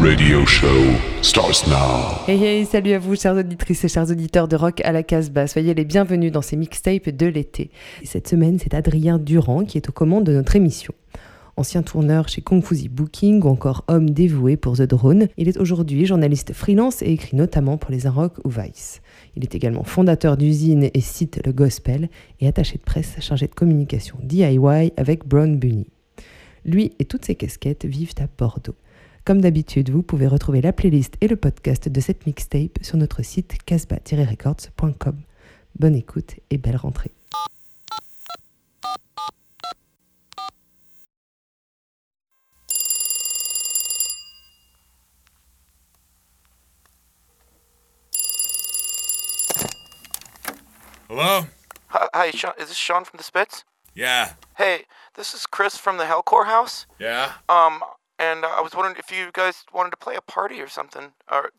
radio show starts now. Hey hey, salut à vous chères auditrices et chers auditeurs de rock à la Casbah. Soyez les bienvenus dans ces mixtapes de l'été. Cette semaine, c'est Adrien Durand qui est aux commandes de notre émission. Ancien tourneur chez Kung Fuzi Booking ou encore homme dévoué pour The Drone, il est aujourd'hui journaliste freelance et écrit notamment pour les Rock ou Vice. Il est également fondateur d'usine et site Le Gospel et attaché de presse chargé de communication DIY avec Brown Bunny. Lui et toutes ses casquettes vivent à Bordeaux. Comme d'habitude, vous pouvez retrouver la playlist et le podcast de cette mixtape sur notre site casbah-records.com. Bonne écoute et belle rentrée. Hello? Hi, Sean. Is this Sean from the Spits? Yeah. Hey, this is Chris from the Hellcore House. Yeah? Um, and uh, I was wondering if you guys wanted to play a party or something, or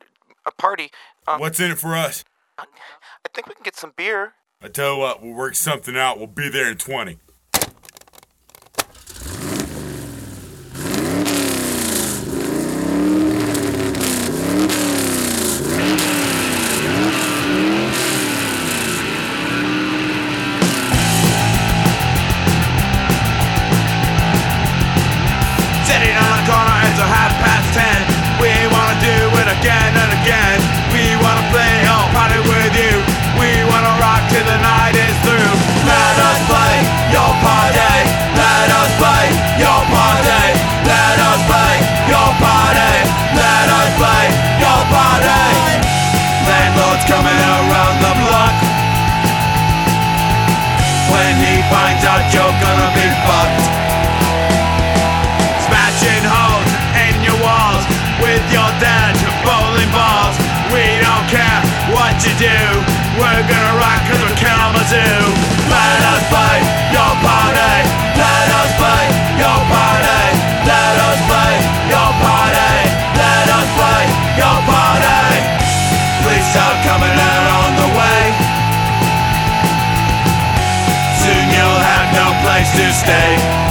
a party. Um, What's in it for us? I think we can get some beer. I tell you what, we'll work something out. We'll be there in 20. Do. We're gonna rock cause we're Kalamazoo. Let us play your party. Let us play your party. Let us play your party. Let us play your party. Please stop coming around the way. Soon you'll have no place to stay.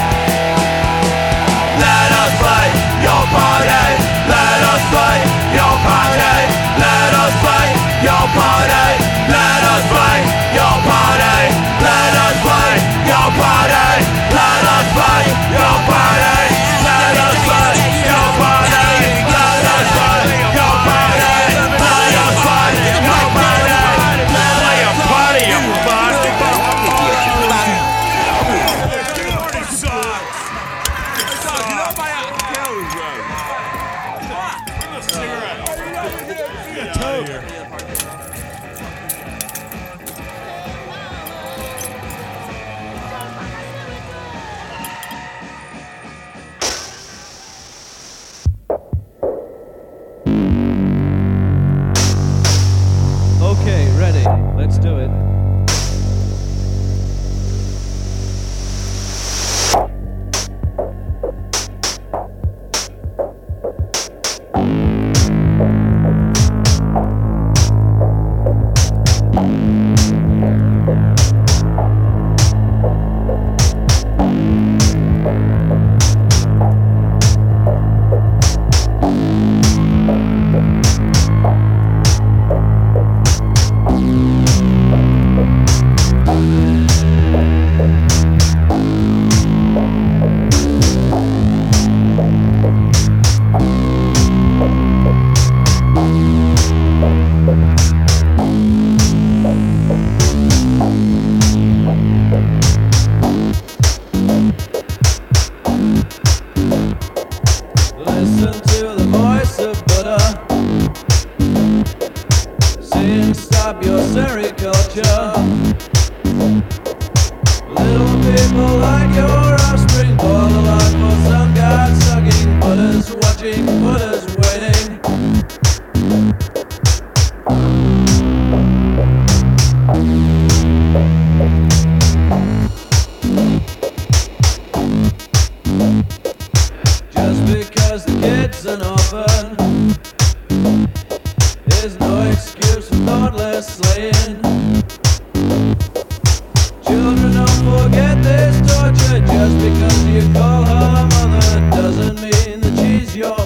Children don't forget this torture. Just because you call her mother doesn't mean that she's your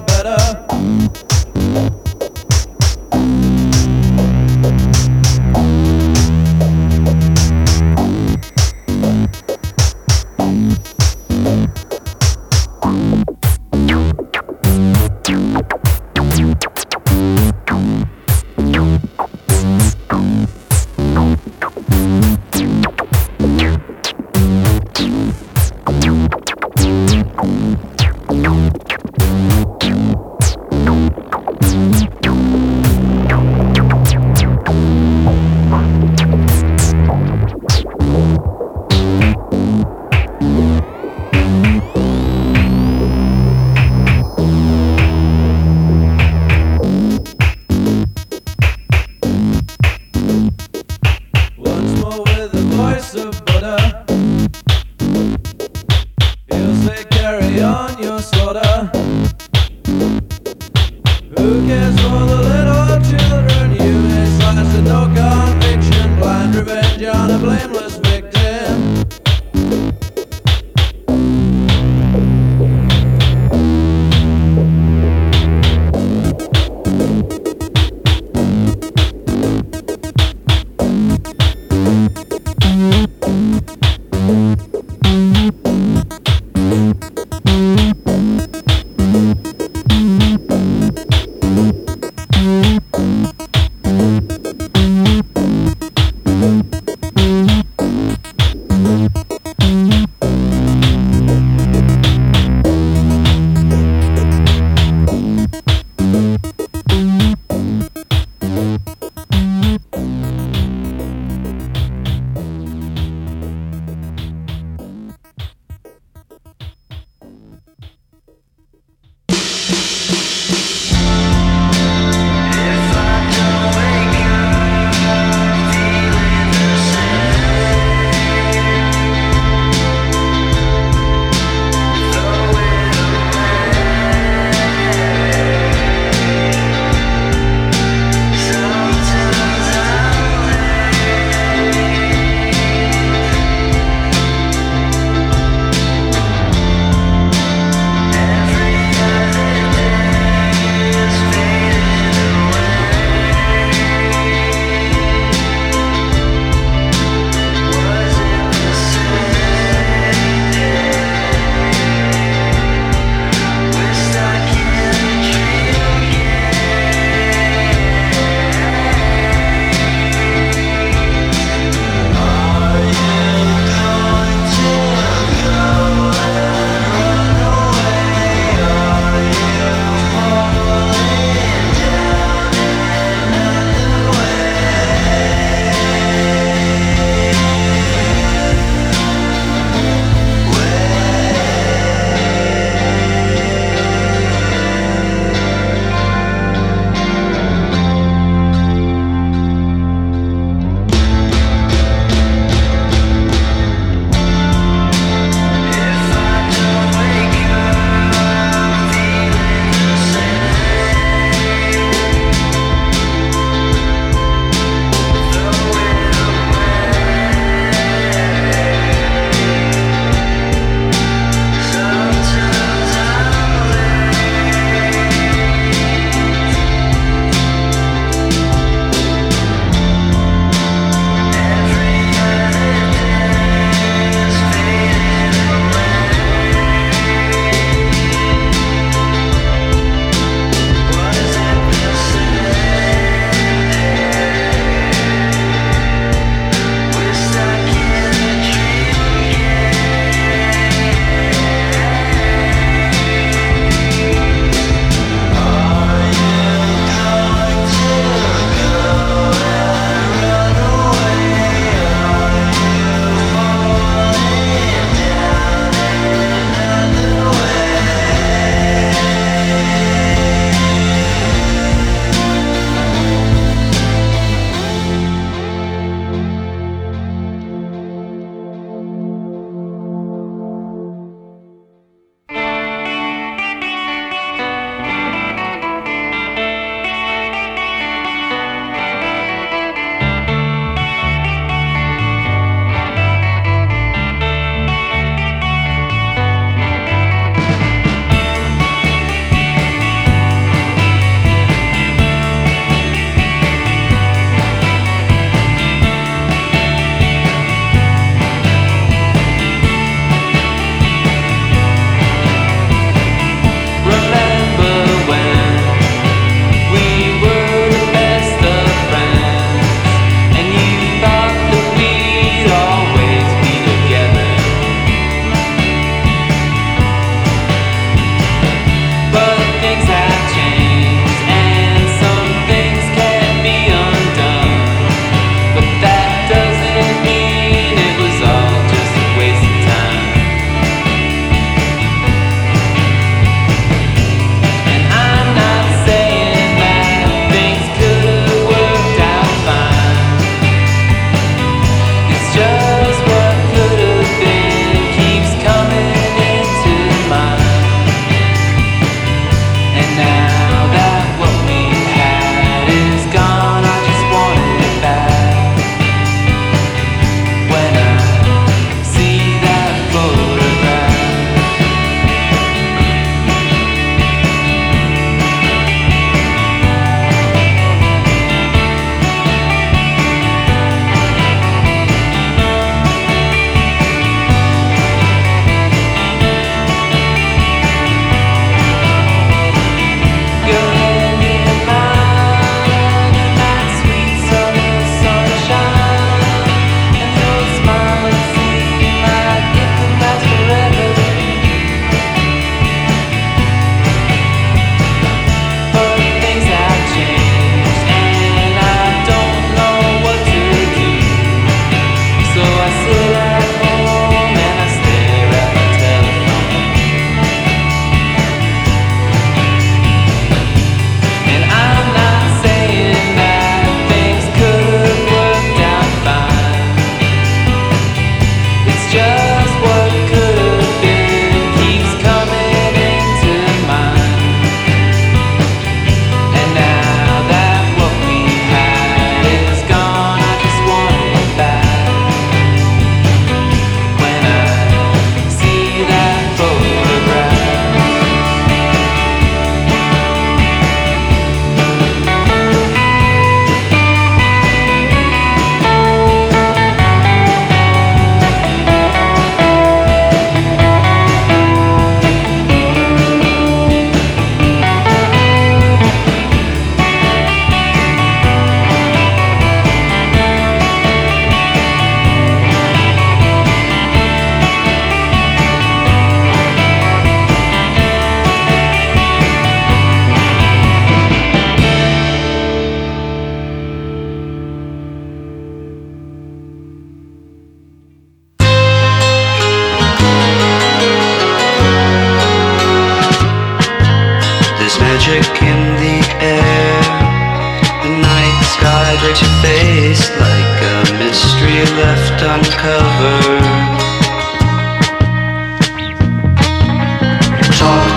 Talk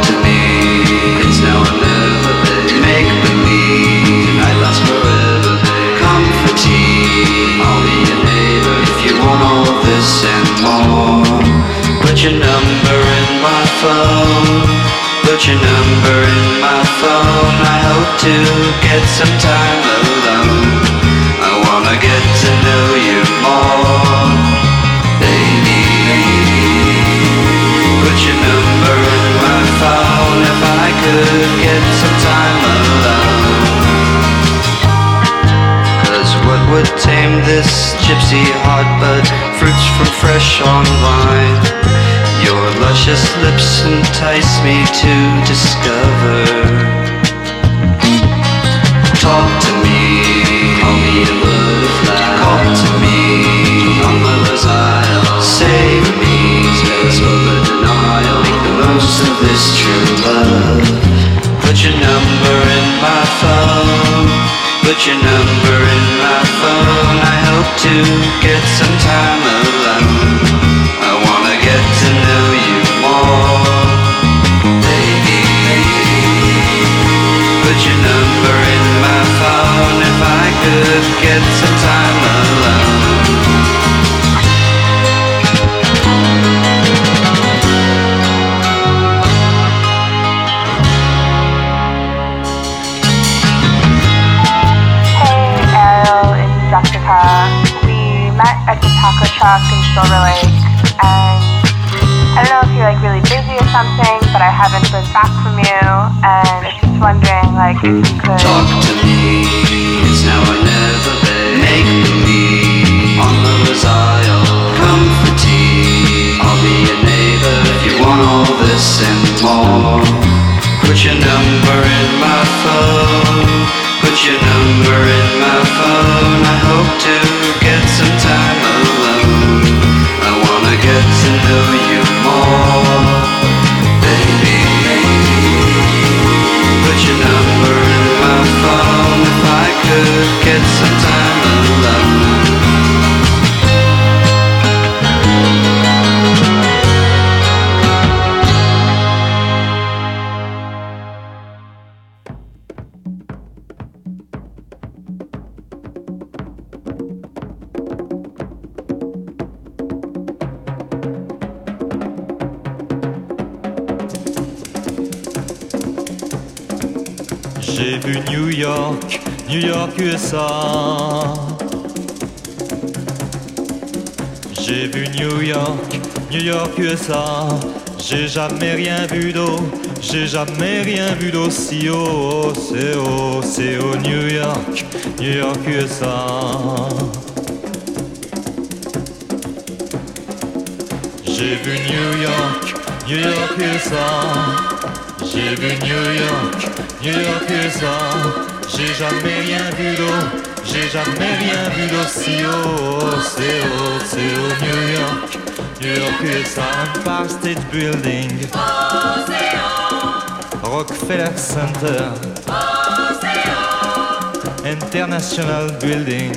to me, it's now or never. Make believe, lasts forever, tea, I'll be your neighbor. If you want all this and more, put your number in my phone. Put your number in my phone. I hope to get some time alone. I wanna get to know you your number in my phone if I could get some time alone. Cause what would tame this gypsy heart but fruits from fresh on vine? Your luscious lips entice me to discover. Talk to me, call me a butterfly. Call to me, Most of this true love. Put your number in my phone. Put your number in my phone. I hope to get some time alone. I wanna get to know you more, baby. Put your number in my phone if I could get some time alone. And um, I don't know if you're like really busy or something, but I haven't heard back from you, and I was just wondering like if you could. Talk to me, it's now or never, babe. Make believe on lover's isle. Come for tea, I'll be your neighbor if you want all this and more. Put your number in my phone. Put your number in my phone. I hope to get some time alone. Get some time alone. Jamais rien vu d'eau, j'ai jamais rien vu d'aussi haut. C'est haut, c'est haut New York, New York USA. J'ai vu New York, New York USA. J'ai vu New York, New York USA. J'ai jamais rien vu d'eau, j'ai jamais rien vu d'aussi haut. C'est haut, c'est haut New York, New York USA. Empire State Building. Rockefeller Center. International Building.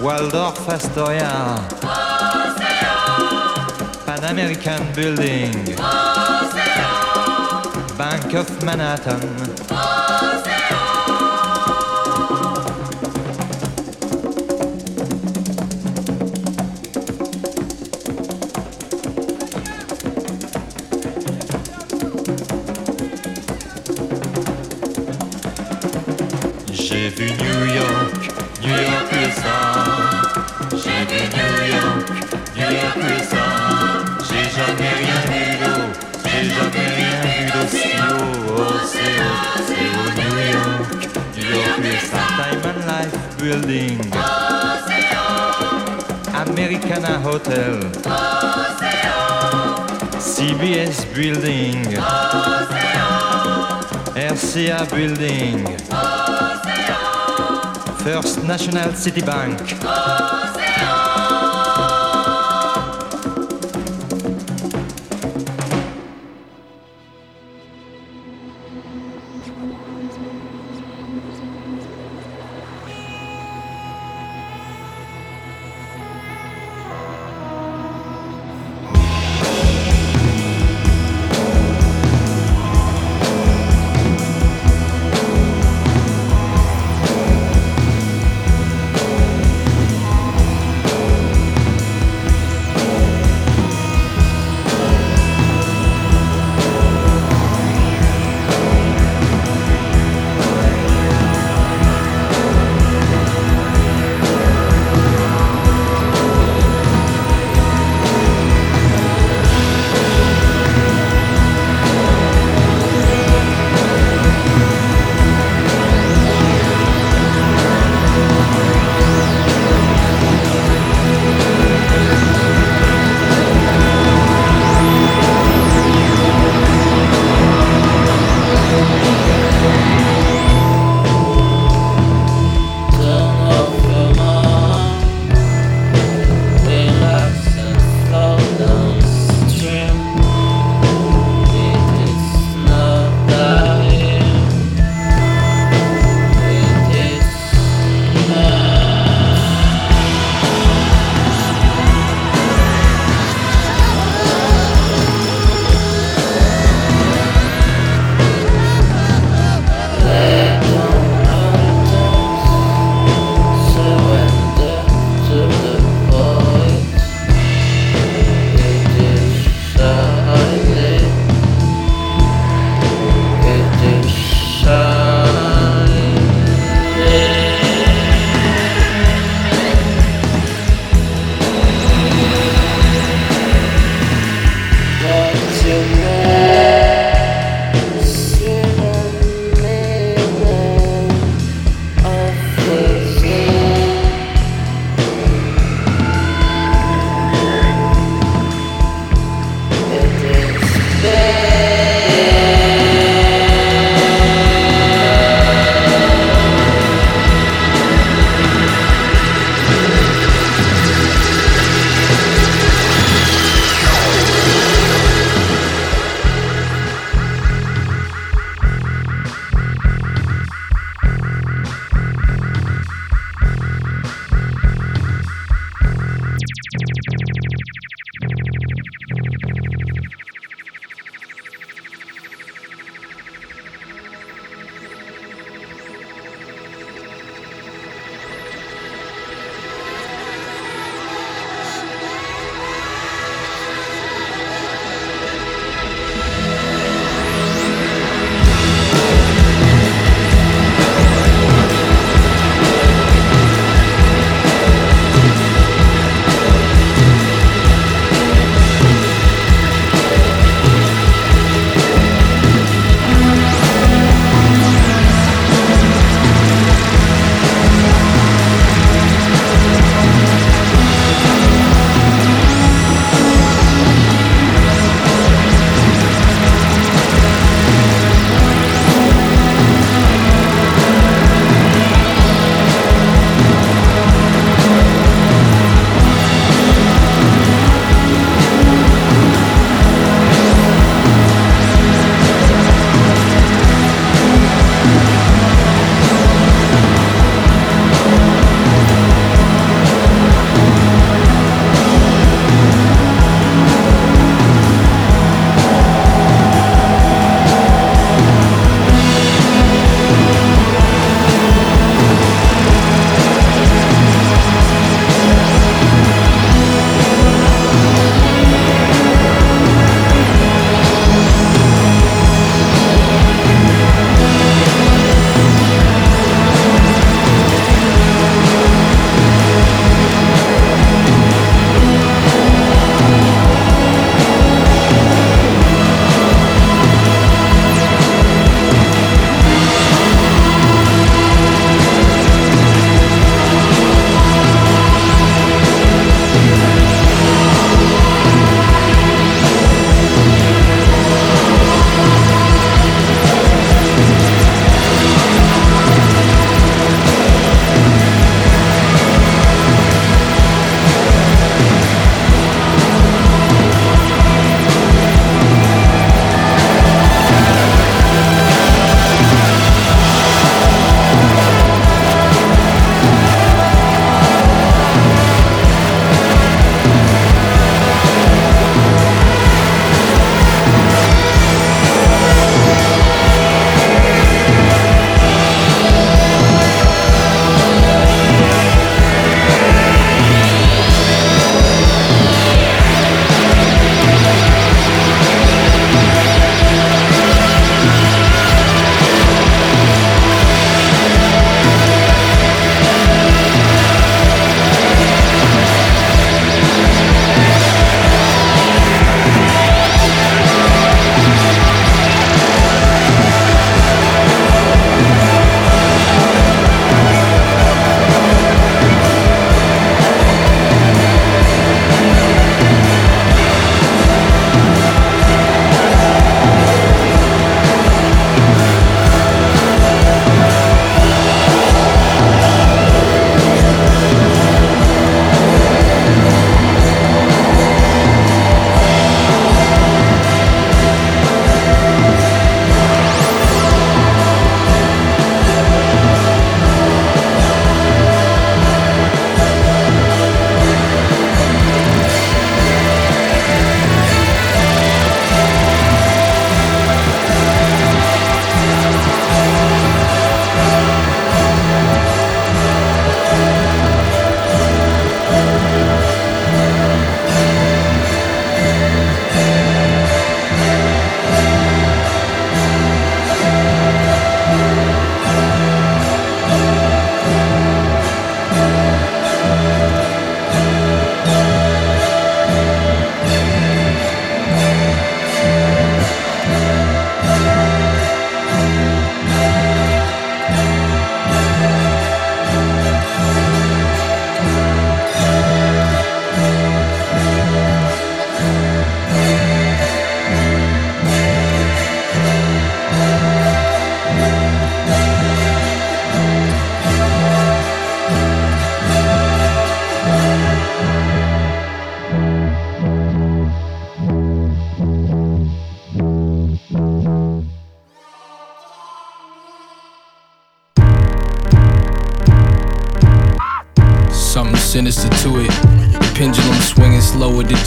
Waldorf Astoria. Pan American Building. Of Building. Americana Hotel. CBS Building. RCA Building. First National City Bank.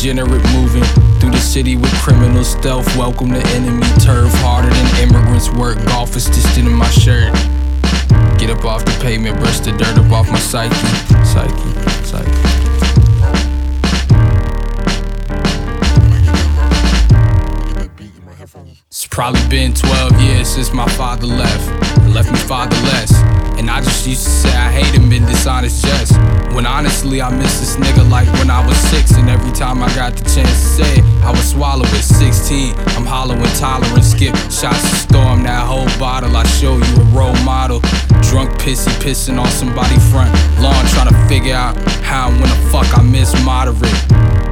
Degenerate moving through the city with criminal stealth. Welcome to enemy turf, harder than immigrants work. Golf is distant in my shirt. Get up off the pavement, brush the dirt up off my psyche, psyche, psyche. It's probably been 12 years since my father left. Left me fatherless. And I just used to say I hate him in dishonest jest. When honestly I miss this nigga like when I was six. And every time I got the chance to say it, I would swallow it. 16, I'm hollow intolerant. Skip shots to storm that whole bottle. I show you a role model. Drunk pissy pissing on somebody front lawn. Trying to figure out how and when the fuck I miss moderate.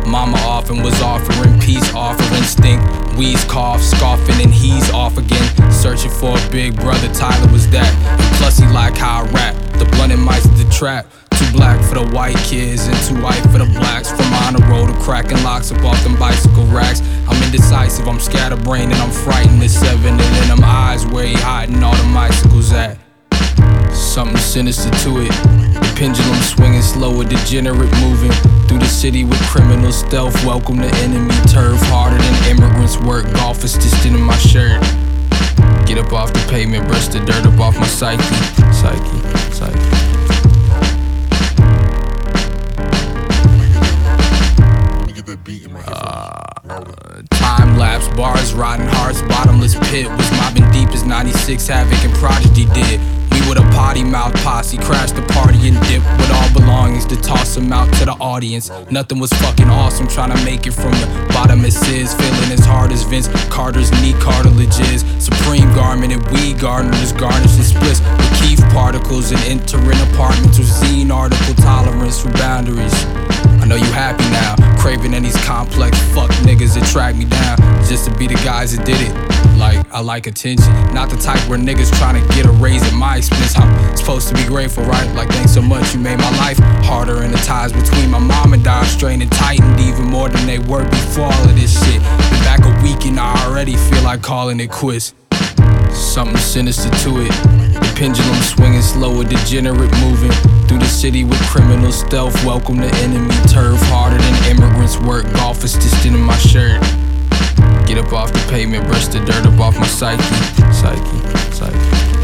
Mama often was offering peace, offering stink. Wheeze cough, scoffing, and he's off again. Searching for a big brother, Tyler was that. And plus, he like how I rap. The blunt and mice the trap. Too black for the white kids and too white for the blacks. From on the road to cracking locks up off them bicycle racks. I'm indecisive, I'm scatterbrained, and I'm frightened. It's seven, and in them eyes where he hiding all the bicycles at. Something sinister to it. Pendulum swinging slow, a degenerate moving through the city with criminal stealth. Welcome to enemy turf, harder than immigrants work. Golf is distant in my shirt. Get up off the pavement, brush the dirt up off my psyche, psyche, psyche. Uh, time lapse, bars, rotten hearts, bottomless pit was mobbing deep as 96 Havoc and Prodigy did. With a potty mouth posse, crashed the party and dip with all belongings to toss them out to the audience. Nothing was fucking awesome, trying to make it from the bottom as is, feeling as hard as Vince Carter's knee cartilage is. Supreme garment and weed gardeners garnish and splits with Keith particles and entering apartments with zine article tolerance for boundaries. I know you happy now, craving in these complex fuck niggas that track me down just to be the guys that did it. Like, I like attention, not the type where niggas trying to get a raise at my expense. I'm supposed to be grateful, right? Like, thanks so much, you made my life harder, and the ties between my mom and I strained and tightened even more than they were before all of this shit. Been back a week and I already feel like calling it quits. Something sinister to it. The pendulum swinging slow, a degenerate moving through the city with criminal stealth. Welcome to enemy turf, harder than immigrants work. Golf is distant in my shirt. Get up off the pavement, brush the dirt up off my psyche, psyche, psyche.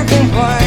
I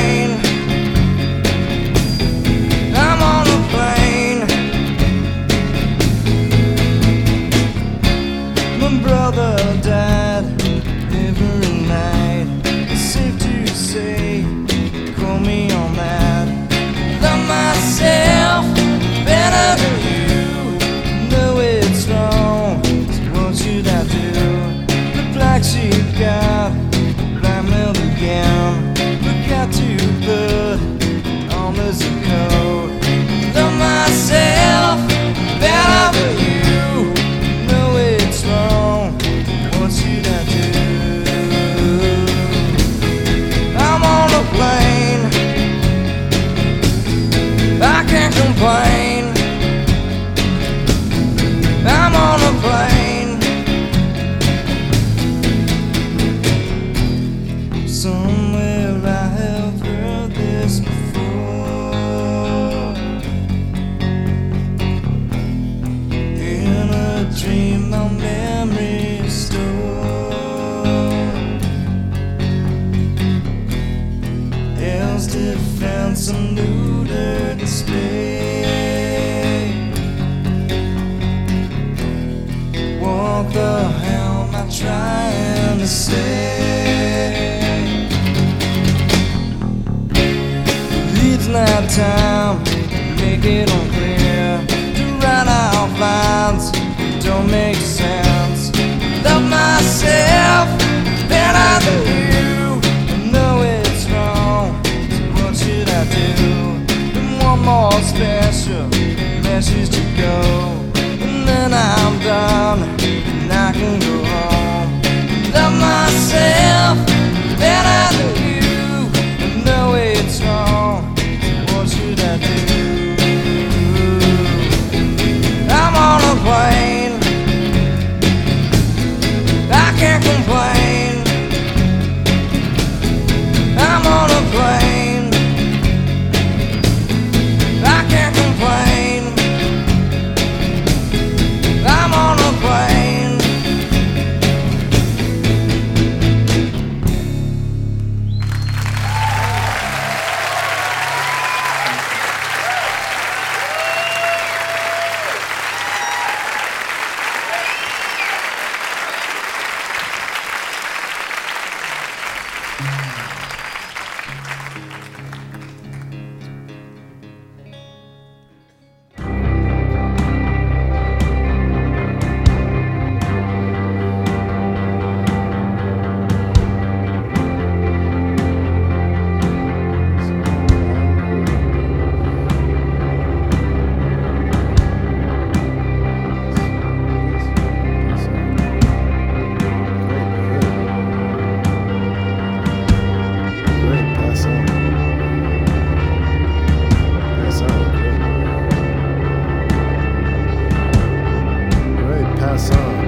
coração.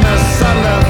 the sun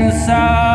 in.